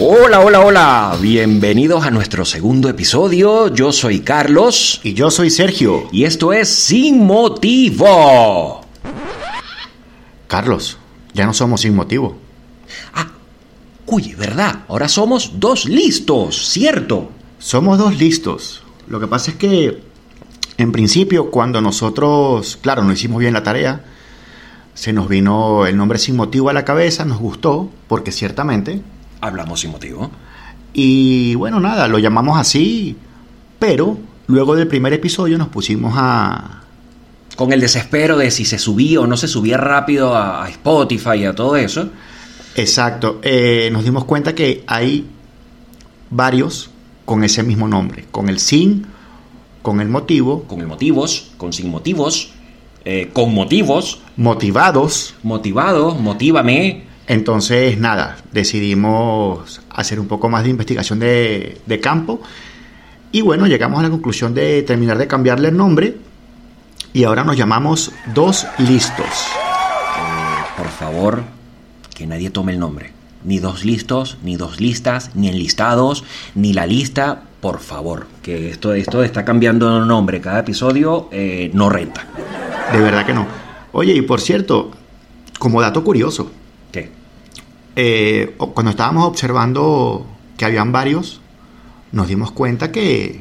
Hola, hola, hola. Bienvenidos a nuestro segundo episodio. Yo soy Carlos. Y yo soy Sergio. Y esto es Sin Motivo. Carlos, ya no somos sin motivo. Ah, uy, ¿verdad? Ahora somos dos listos, ¿cierto? Somos dos listos. Lo que pasa es que, en principio, cuando nosotros, claro, no hicimos bien la tarea, se nos vino el nombre sin motivo a la cabeza, nos gustó, porque ciertamente... Hablamos sin motivo. Y bueno, nada, lo llamamos así, pero luego del primer episodio nos pusimos a... Con el desespero de si se subía o no se subía rápido a, a Spotify y a todo eso. Exacto, eh, nos dimos cuenta que hay varios con ese mismo nombre, con el sin, con el motivo, Con el motivos, con sin motivos, eh, con motivos, motivados. motivados, motívame. Entonces, nada, decidimos hacer un poco más de investigación de, de campo y bueno, llegamos a la conclusión de terminar de cambiarle el nombre y ahora nos llamamos Dos Listos. Eh, por favor, que nadie tome el nombre. Ni dos listos, ni dos listas, ni enlistados, ni la lista. Por favor, que esto, esto estar cambiando el nombre cada episodio eh, no renta. De verdad que no. Oye, y por cierto, como dato curioso. Eh, cuando estábamos observando que habían varios, nos dimos cuenta que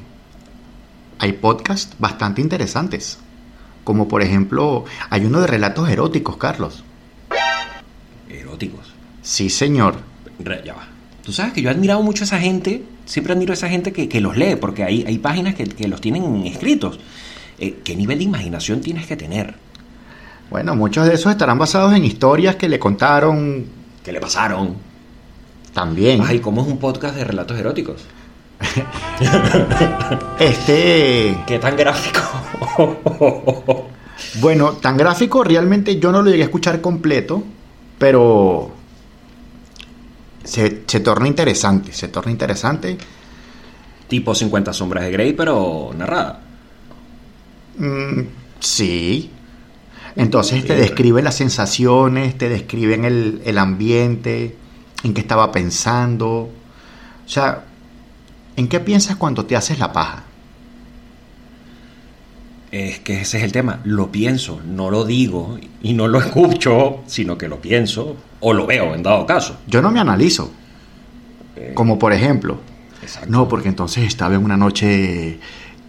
hay podcasts bastante interesantes. Como por ejemplo, hay uno de relatos eróticos, Carlos. Eróticos. Sí, señor. Re- ya va. Tú sabes que yo he admirado mucho a esa gente, siempre admiro a esa gente que, que los lee, porque hay, hay páginas que, que los tienen escritos. Eh, ¿Qué nivel de imaginación tienes que tener? Bueno, muchos de esos estarán basados en historias que le contaron ¿Qué le pasaron? también. Ay, ¿cómo es un podcast de relatos eróticos? Este, ¿Qué tan gráfico? bueno, tan gráfico realmente yo no lo llegué a escuchar completo, pero se, se torna interesante, se torna interesante. tipo 50 sombras de Grey, pero narrada. Mm, sí. Entonces te Sí. describen las sensaciones, te describen el, el ambiente, en qué estaba pensando. O sea, ¿en qué piensas cuando te haces la paja? Es que ese es el tema. Lo pienso, no lo digo y no lo escucho, sino que lo pienso o lo veo en dado caso. Yo no me analizo. Eh, Como por ejemplo, exacto. no, porque entonces estaba en una noche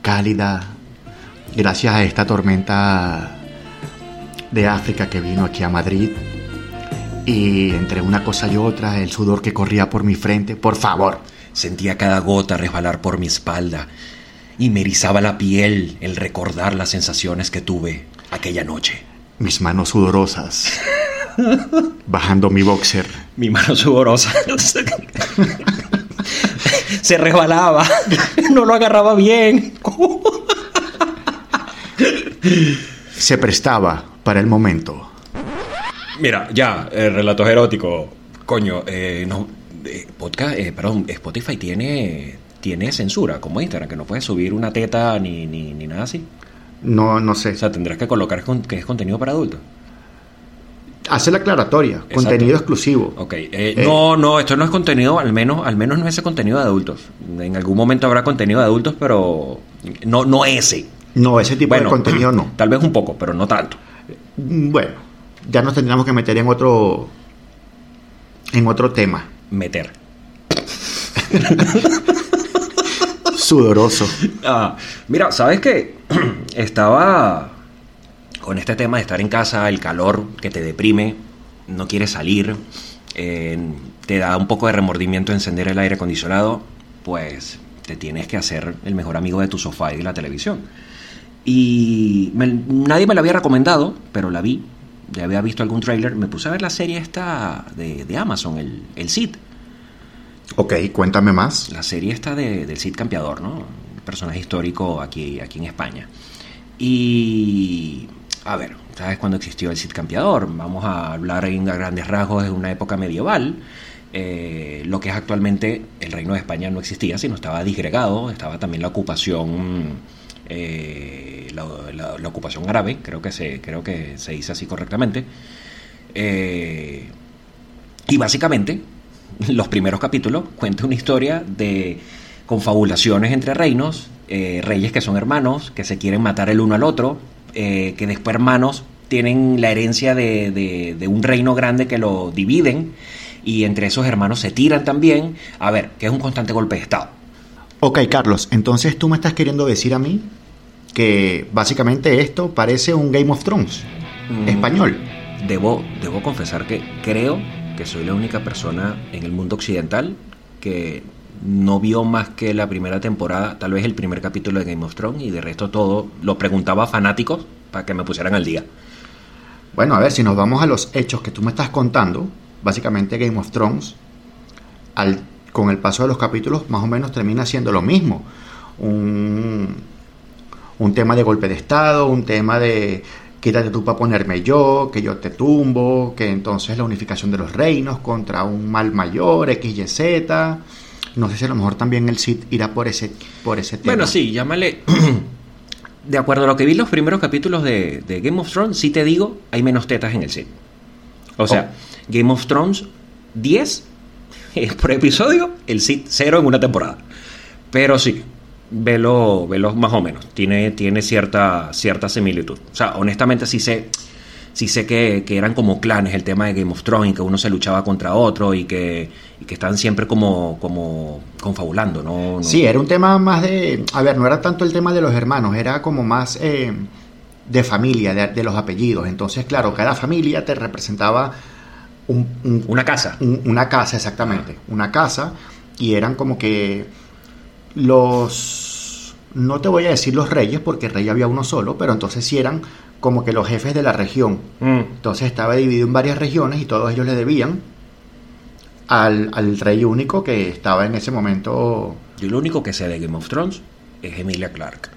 cálida, gracias a esta tormenta de África que vino aquí a Madrid. Y entre una cosa y otra, el sudor que corría por mi frente, por favor. Sentía cada gota resbalar por mi espalda y me erizaba la piel el recordar las sensaciones que tuve aquella noche. mis manos sudorosas, bajando mi boxer. Mi mano sudorosa se resbalaba, no lo agarraba bien. Se prestaba para el momento. Mira, ya, eh, relatos eróticos. Coño, eh, no, eh, podcast, eh, perdón, Spotify tiene, tiene censura, como Instagram, que no puedes subir una teta ni, ni, ni nada así. No, no sé. O sea, tendrás que colocar con- que es contenido para adultos. Hace la aclaratoria, contenido exclusivo. Ok, eh, no, no, esto no es contenido, al menos, al menos no es ese contenido de adultos. En algún momento habrá contenido de adultos, pero no, no ese. No, ese tipo de contenido no. Tal vez un poco, pero no tanto. Bueno, ya nos tendríamos que meter en otro en otro tema. Meter. Sudoroso. Ah, mira, ¿sabes qué? Estaba con este tema de estar en casa, el calor que te deprime, no quieres salir, eh, te da un poco de remordimiento encender el aire acondicionado, pues te tienes que hacer el mejor amigo de tu sofá y de la televisión. Y me- nadie me la había recomendado, pero la vi, ya había visto algún trailer, me puse a ver la serie esta de, de Amazon, el, el Cid. Ok, cuéntame más. La serie está de, del Cid Campeador, ¿no? Un personaje histórico aquí, aquí en España. Y. A ver, ¿sabes cuándo existió el Cid Campeador? Vamos a hablar en a grandes rasgos de una época medieval. Eh, lo que es actualmente el Reino de España no existía, sino estaba disgregado, estaba también la ocupación. Eh, la, ocupación árabe, creo que se, creo que se dice así correctamente. Eh, y básicamente los primeros capítulos cuenta una historia de confabulaciones entre reinos, eh, reyes que son hermanos, que se quieren matar el uno al otro, que después hermanos tienen la herencia de- de un reino grande que lo dividen y entre esos hermanos se tiran también. A ver, que es un constante golpe de Estado. Ok, Carlos, entonces tú me estás queriendo decir a mí que básicamente esto parece un Game of Thrones Mm. español. Debo, debo confesar que creo que soy la única persona en el mundo occidental que no vio más que la primera temporada, tal vez el primer capítulo de Game of Thrones y de resto todo lo preguntaba a fanáticos para que me pusieran al día. Bueno, a ver, si nos vamos a los hechos que tú me estás contando, básicamente Game of Thrones, al, con el paso de los capítulos, más o menos termina siendo lo mismo. Un, un tema de golpe de Estado, un tema de quítate tú para ponerme yo, que yo te tumbo, que entonces la unificación de los reinos contra un mal mayor, X, Y, Z. No sé si a lo mejor también el Cid irá por ese, por ese tema. Bueno, sí, llámale. De acuerdo a lo que vi en los primeros capítulos de, de Game of Thrones, sí te digo, hay menos tetas en el cine. O sea, Game of Thrones 10 eh, por episodio, el Cid 0 en una temporada. Pero sí, velo, velo más o menos. Tiene, tiene cierta, cierta similitud. O sea, honestamente sí sé, sí sé que, que eran como clanes el tema de Game of Thrones y que uno se luchaba contra otro y que, y que están siempre como, como confabulando, ¿no? No- Sí, era un tema más de... A ver, no era tanto el tema de los hermanos, era como más eh, de familia, de, de los apellidos. Entonces, claro, cada familia te representaba un- un- Una casa. un- una casa, exactamente. Una casa. Y eran como que los... No te voy a decir los reyes, porque rey había uno solo, pero entonces sí eran como que los jefes de la región. Mm. Entonces estaba dividido en varias regiones y todos ellos le debían al, al rey único que estaba en ese momento Yo lo único que sé de Game of Thrones es Emilia Clark.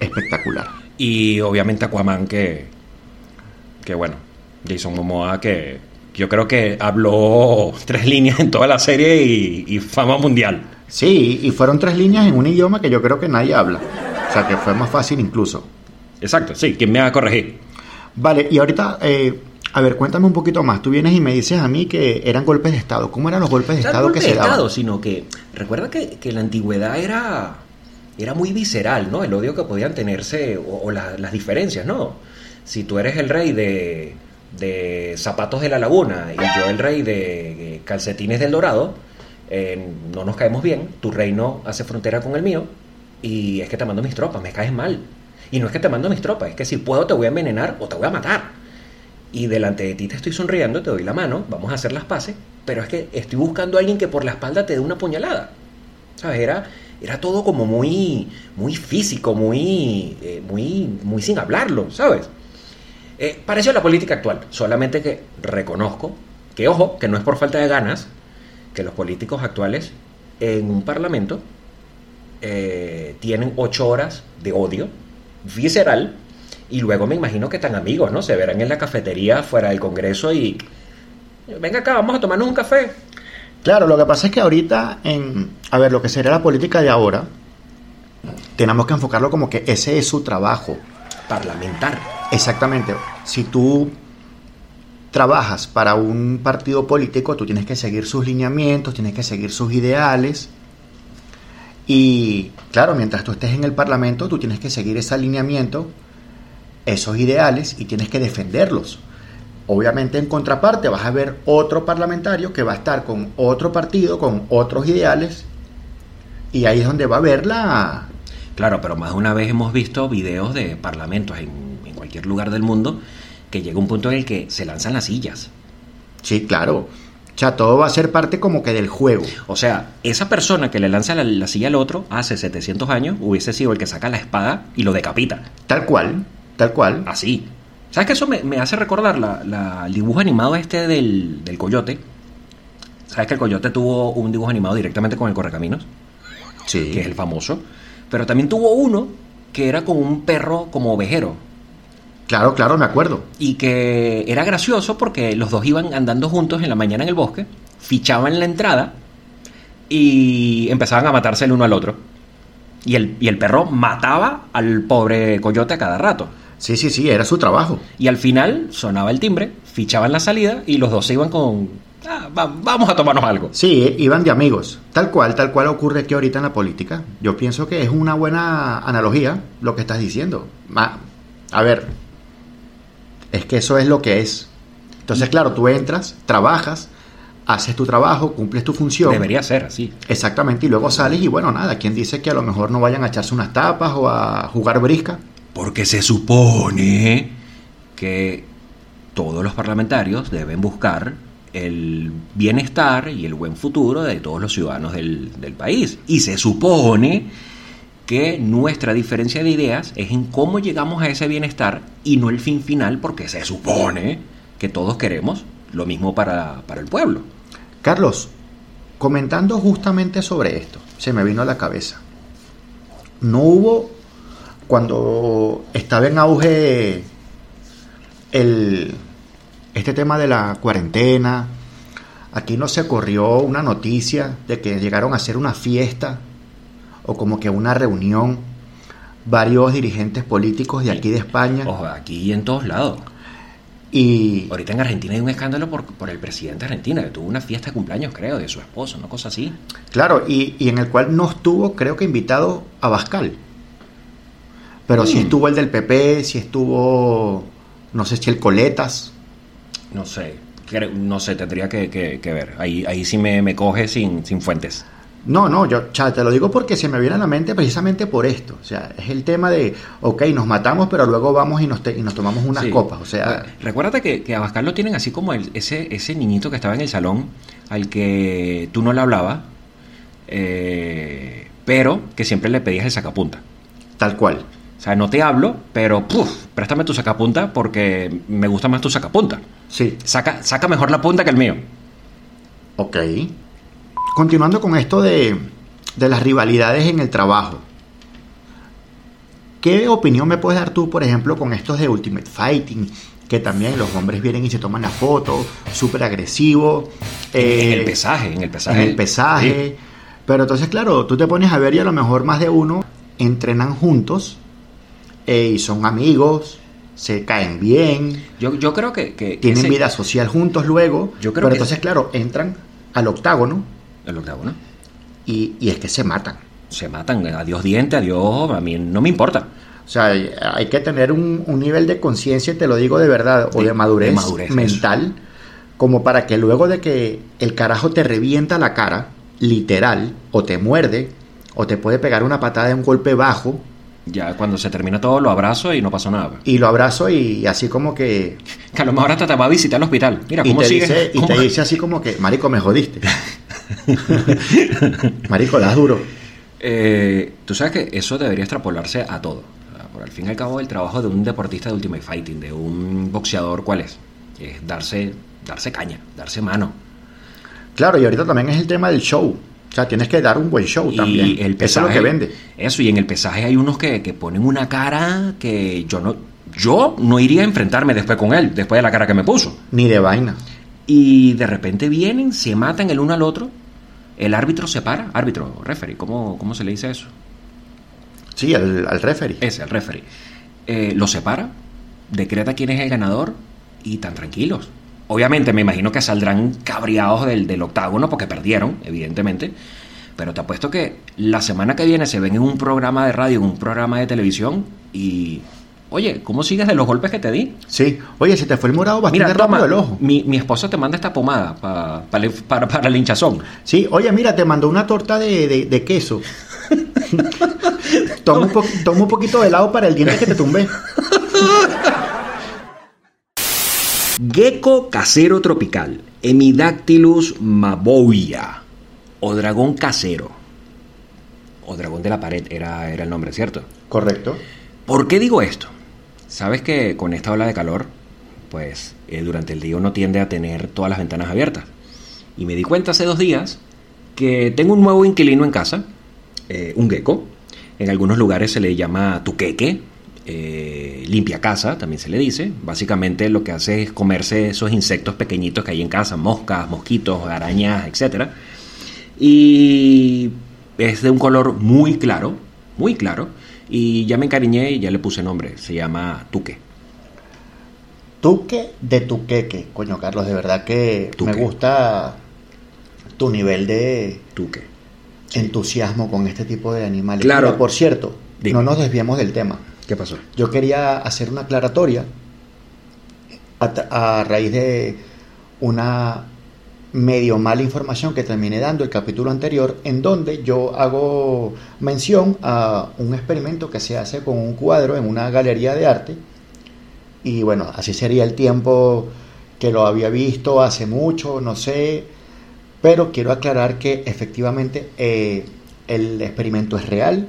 espectacular. Y obviamente Aquaman que, que bueno, Jason Momoa que yo creo que habló tres líneas en toda la serie y, y fama mundial. Sí, y fueron tres líneas en un idioma que yo creo que nadie habla. O sea que fue más fácil incluso. Exacto, sí, ¿quién me va a corregir? Vale, y ahorita, eh, a ver, cuéntame un poquito más. Tú vienes y me dices a mí que eran golpes de Estado. ¿Cómo eran los golpes de Estado no que de se daban? Estado, sino que recuerda que, que la antigüedad era, era muy visceral, ¿no? El odio que podían tenerse o, o la- las diferencias, ¿no? Si tú eres el rey de, de zapatos de la laguna y yo el rey de calcetines del dorado, eh, no nos caemos bien, tu reino hace frontera con el mío y es que te mando mis tropas, me caes mal. Y no es que te mando mis tropas, es que si puedo te voy a envenenar o te voy a matar y delante de ti te estoy sonriendo, te doy la mano, vamos a hacer las paces, pero es que estoy buscando a alguien que por la espalda te dé una puñalada. ¿Sabes? Era, era todo como muy, muy físico, muy, eh, muy, muy sin hablarlo, ¿sabes? Eh, pareció la política actual, solamente que reconozco que, ojo, que no es por falta de ganas, que los políticos actuales en un parlamento eh, tienen ocho horas de odio visceral y luego me imagino que tan amigos, ¿no? Se verán en la cafetería fuera del Congreso y... Venga acá, vamos a tomarnos un café. Claro, lo que pasa es que ahorita, en, a ver, lo que sería la política de ahora, tenemos que enfocarlo como que ese es su trabajo. Parlamentar. Exactamente. Si tú trabajas para un partido político, tú tienes que seguir sus lineamientos, tienes que seguir sus ideales. Y claro, mientras tú estés en el Parlamento, tú tienes que seguir ese alineamiento, esos ideales y tienes que defenderlos. Obviamente en contraparte vas a ver otro parlamentario que va a estar con otro partido, con otros ideales, y ahí es donde va a haber la... Claro, pero más de una vez hemos visto videos de parlamentos en, cualquier lugar del mundo que llega un punto en el que se lanzan las sillas. Sí, claro. O sea, todo va a ser parte como que del juego. O sea, esa persona que le lanza la, la silla al otro hace 700 años hubiese sido el que saca la espada y lo decapita. Tal cual, tal cual. Así. ¿Sabes que eso me, me hace recordar la, la- el dibujo animado este del, del coyote? ¿Sabes que el coyote tuvo un dibujo animado directamente con el Correcaminos? Sí. Que es el famoso. Pero también tuvo uno que era con un perro como ovejero. Claro, claro, me acuerdo. Y que era gracioso porque los dos iban andando juntos en la mañana en el bosque, fichaban la entrada y empezaban a matarse el uno al otro. Y el, y el perro mataba al pobre coyote a cada rato. Sí, sí, sí, era su trabajo. Y al final sonaba el timbre, fichaban la salida y los dos se iban con, ah, va- vamos a tomarnos algo. Sí, iban de amigos. Tal cual, tal cual ocurre aquí ahorita en la política. Yo pienso que es una buena analogía lo que estás diciendo. Ma- a ver, es que eso es lo que es. Entonces, claro, tú entras, trabajas, haces tu trabajo, cumples tu función. Debería ser así. Exactamente, y luego sales y bueno, nada, ¿quién dice que a lo mejor no vayan a echarse unas tapas o a jugar brisca? Porque se supone que todos los parlamentarios deben buscar el bienestar y el buen futuro de todos los ciudadanos del, del país. Y se supone que nuestra diferencia de ideas es en cómo llegamos a ese bienestar y no el fin final, porque se supone que todos queremos lo mismo para, para el pueblo. Carlos, comentando justamente sobre esto, se me vino a la cabeza. No hubo, cuando estaba en auge el, este tema de la cuarentena, aquí no se corrió una noticia de que llegaron a hacer una fiesta o como que una reunión varios dirigentes políticos de aquí de España Ojo, aquí y en todos lados. y Ahorita en Argentina hay un escándalo por, por el presidente de Argentina, que tuvo una fiesta de cumpleaños, creo, de su esposa, una cosa así. Claro, y, y en el cual no estuvo, creo que invitado a Bascal. Pero sí Mm. estuvo el del PP, sí estuvo, no sé si el Coletas. No sé, no sé, tendría que, que- que ver. Ahí, ahí sí me, me coge sin, sin fuentes. No, no, yo cha, te lo digo porque se me viene a la mente precisamente por esto. O sea, es el tema de, ok, nos matamos, pero luego vamos y nos, te- y nos tomamos unas Sí. copas. O sea, Re- Recuérdate que, que a Bascal lo tienen así como el- ese, ese niñito que estaba en el salón, al que tú no le hablabas, eh, pero que siempre le pedías el sacapunta. tal cual. O sea, no te hablo, pero puf, préstame tu sacapunta porque me gusta más tu sacapunta. Sí, Saca, saca mejor la punta que el mío. ok. Continuando con esto de, de las rivalidades en el trabajo. ¿Qué opinión me puedes dar tú, por ejemplo, con estos de Ultimate Fighting? Que también los hombres vienen y se toman la foto, súper agresivo. en eh, el pesaje, en el pesaje. en el pesaje. Pero entonces, claro, tú te pones a ver y a lo mejor más de uno entrenan juntos eh, y son amigos, se caen bien, Yo, yo creo que... que- que tienen ese- vida social juntos luego. Yo creo pero que- entonces, claro, entran al octágono ¿no? y, y es que se matan. Se matan, adiós diente, adiós, a mí no me importa. O sea, hay, que tener un, un nivel de conciencia, te lo digo de verdad, o De- de madurez, de madurez, mental, como para que luego de que el carajo te revienta la cara, literal, o te muerde, o te puede pegar una patada de un golpe bajo, Ya cuando se termina todo lo abrazo y no pasó nada. y lo abrazo y así como que... Que a lo mejor hasta te va a visitar al hospital. Mira, Y ¿cómo te, sigue? dice, y ¿Cómo- te dice así como que, Marico, me jodiste. Marico, das duro. Eh, Tú sabes que eso debería extrapolarse a todo. Por al fin y al cabo, el trabajo de un deportista de Ultimate Fighting, de un boxeador, ¿cuál es? Es darse, darse caña, darse mano. Claro, y ahorita también es el tema del show. O sea, tienes que dar un buen show también. El Eso pesaje, es lo que vende. Eso, y en el pesaje hay unos que, que ponen una cara que yo no, yo no iría a enfrentarme después con él, después de la cara que me puso. Ni de vaina. Y de repente vienen, se matan el uno al otro, el árbitro se para, árbitro, referee, ¿cómo, cómo se le dice eso? Sí, al, al referee. Ese, el referee. Eh, lo separa, decreta quién es el ganador y tan tranquilos. Obviamente me imagino que saldrán cabreados del, del octágono porque perdieron, evidentemente. Pero te apuesto que la semana que viene se ven en un programa de radio, en un programa de televisión y... Oye, ¿cómo sigues de los golpes que te di? Sí. Oye, se te fue el morado bastante Mira, rápido toma, el ojo. mi, mi esposa te manda esta pomada pa- pa- le- para, para el hinchazón. Sí, oye, mira, te mandó una torta de, de- de queso. toma, un po- toma un poquito de helado para el diente que te tumbé. Gecko casero tropical, Hemidactylus maboia, o dragón casero, o dragón de la pared era, era el nombre, ¿cierto? Correcto. ¿Por qué digo esto? Sabes que con esta ola de calor, pues eh, durante el día uno tiende a tener todas las ventanas abiertas. Y me di cuenta hace dos días que tengo un nuevo inquilino en casa, eh, un gecko. En algunos lugares se le llama tuqueque, eh, limpia casa, también se le dice. Básicamente lo que hace es comerse esos insectos pequeñitos que hay en casa, moscas, mosquitos, arañas, etc. Y es de un color muy claro, muy claro. Y ya me encariñé y ya le puse nombre. Se llama Tuque. Tuque de tuqueque. Coño, Carlos, de verdad que Tuque. me gusta tu nivel de Tuque. entusiasmo con este tipo de animales. Claro. Mira, por cierto, Dime. no nos desviamos del tema. ¿Qué pasó? Yo quería hacer una aclaratoria a raíz de una medio mala información que terminé dando el capítulo anterior, en donde yo hago mención a un experimento que se hace con un cuadro en una galería de arte. Y bueno, así sería el tiempo que lo había visto hace mucho, no sé, pero quiero aclarar que efectivamente eh, el experimento es real,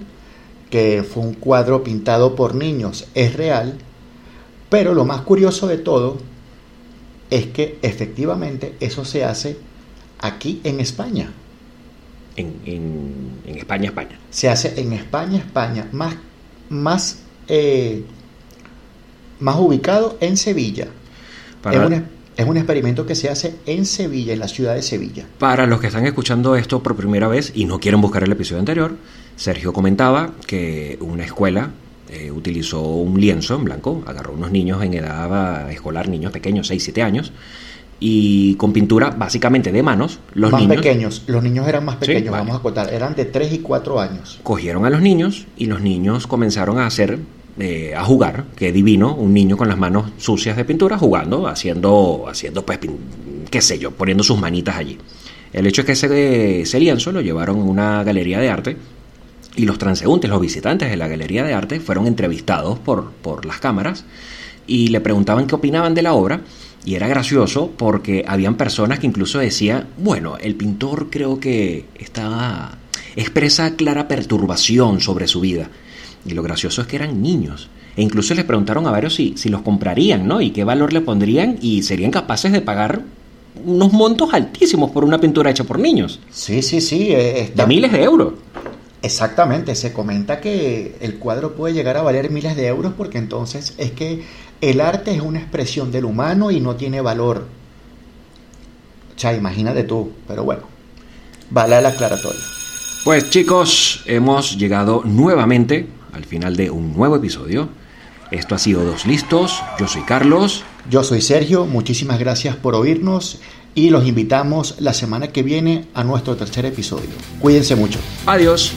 que fue un cuadro pintado por niños, es real, pero lo más curioso de todo es que efectivamente eso se hace aquí en España. En, en- en España, España. Se hace en España, España, más, más, eh, más ubicado en Sevilla. Para, Es, un, es un experimento que se hace en Sevilla, en la ciudad de Sevilla. para los que están escuchando esto por primera vez y no quieren buscar el episodio anterior, Sergio comentaba que una escuela eh, utilizó un lienzo en blanco, agarró unos niños en edad escolar, niños pequeños, 6, 7 años, y con pintura básicamente de manos, los más niños pequeños, los niños eran más Sí, pequeños, vale. vamos a contar, eran de 3 y 4 años. cogieron a los niños y los niños comenzaron a hacer, eh, a jugar, que divino, un niño con las manos sucias de pintura jugando, haciendo, haciendo pues, pin- qué sé yo, poniendo sus manitas allí. El hecho es que ese, ese lienzo lo llevaron a una galería de arte y los transeúntes, los visitantes de la galería de arte fueron entrevistados por, por las cámaras y le preguntaban qué opinaban de la obra y era gracioso porque habían personas que incluso decían, bueno, el pintor creo que estaba expresa clara perturbación sobre su vida. Y lo gracioso es que eran niños. E incluso les preguntaron a varios si, si los comprarían, ¿no? Y qué valor le pondrían y serían capaces de pagar unos montos altísimos por una pintura hecha por niños. Sí, sí, sí. está- De miles de euros. Exactamente, se comenta que el cuadro puede llegar a valer miles de euros porque entonces es que el arte es una expresión del humano y no tiene valor. O sea, imagínate tú, pero bueno, vale la aclaratoria. Pues chicos, hemos llegado nuevamente al final de un nuevo episodio. Esto ha sido Dos Listos, yo soy Carlos. Yo soy Sergio, muchísimas gracias por oírnos y los invitamos la semana que viene a nuestro tercer episodio. Cuídense mucho. Adiós.